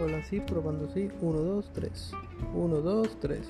Hola, sí, probando, sí. 1, 2, 3. 1, 2, 3.